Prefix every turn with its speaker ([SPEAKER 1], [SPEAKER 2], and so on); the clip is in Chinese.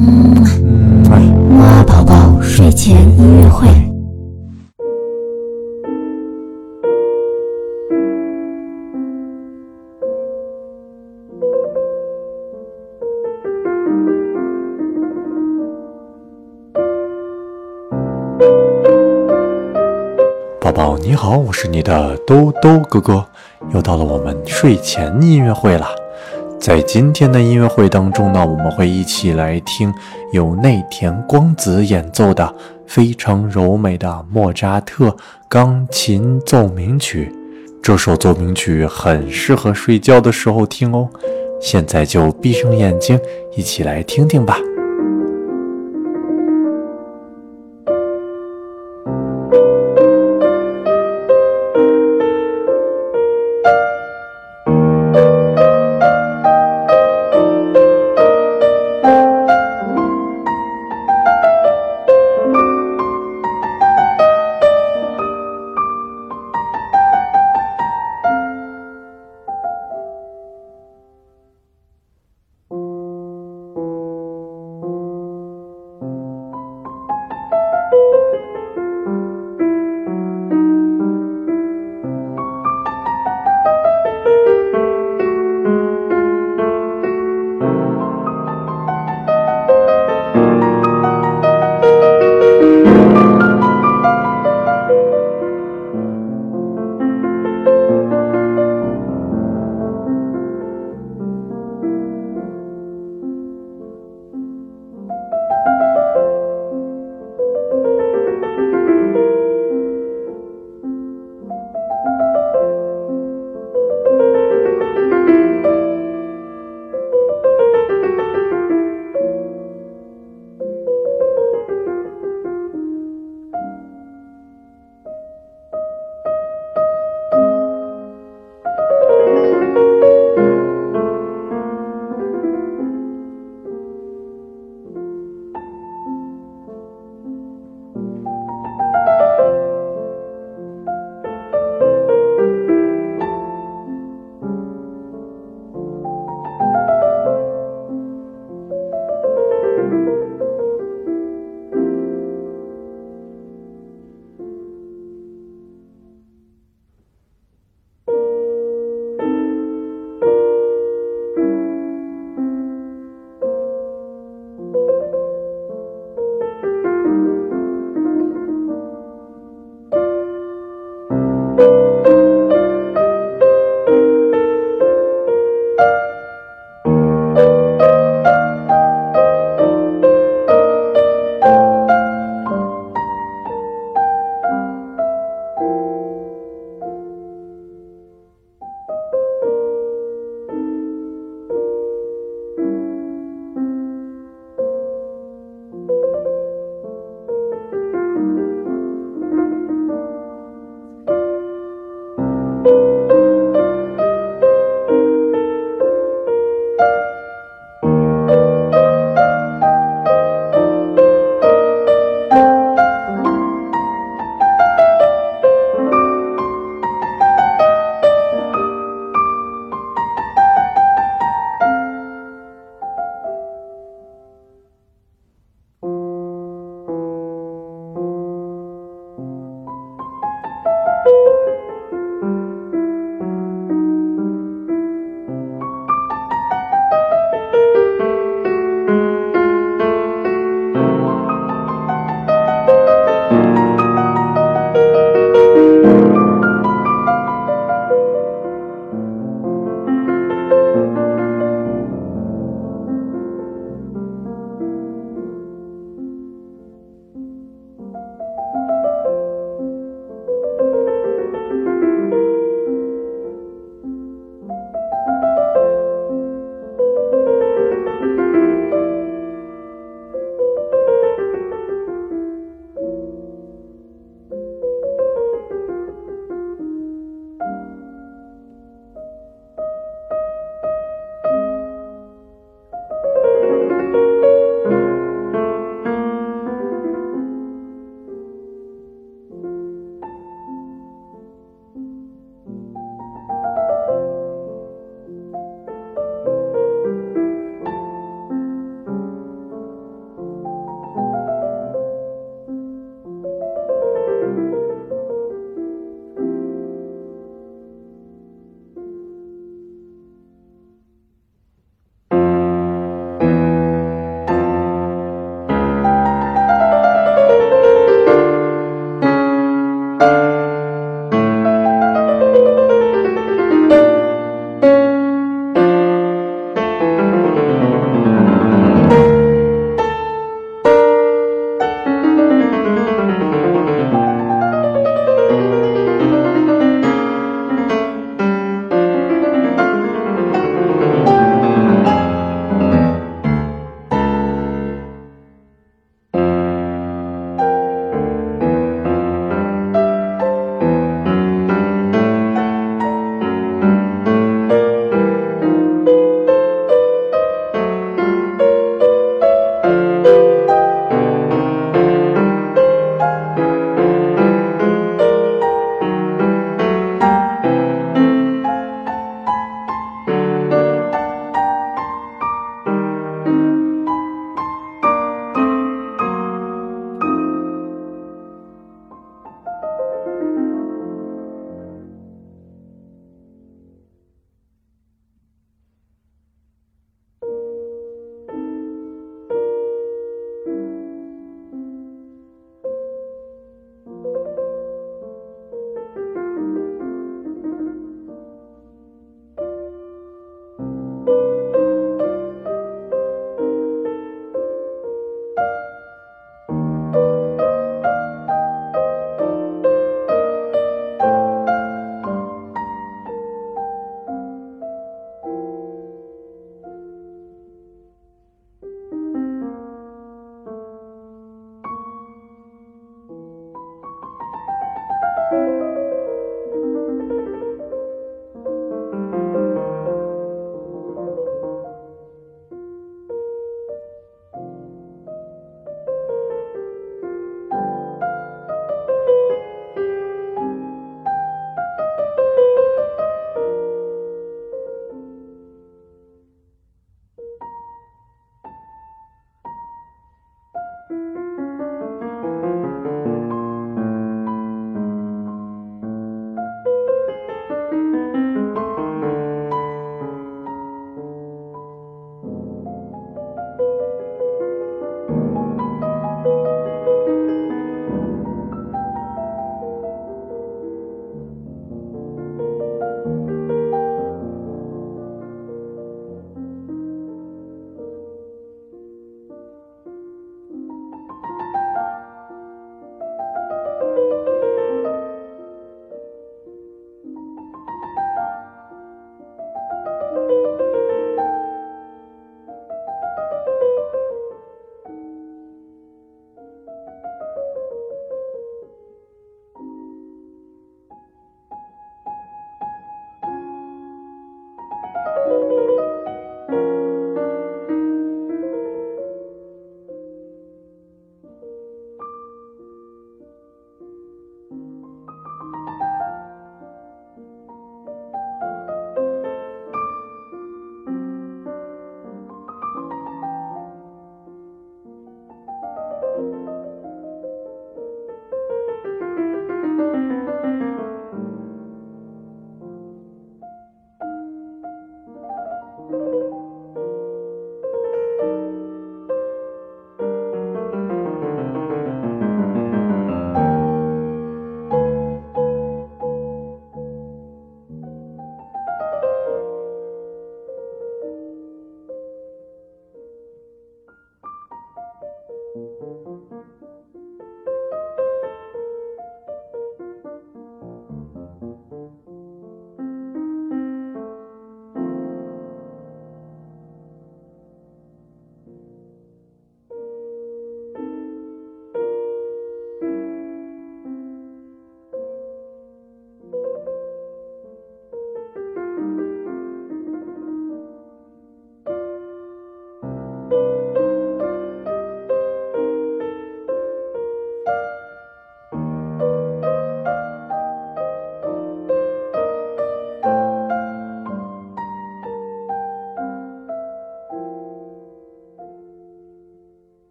[SPEAKER 1] 嗯，
[SPEAKER 2] 哇宝宝睡前音乐会。
[SPEAKER 1] 宝宝你好，我是你的兜兜哥哥，又到了我们睡前音乐会了。在今天的音乐会当中呢，我们会一起来听由内田光子演奏的非常柔美的莫扎特钢琴奏鸣曲。这首奏鸣曲很适合睡觉的时候听哦。现在就闭上眼睛，一起来听听吧。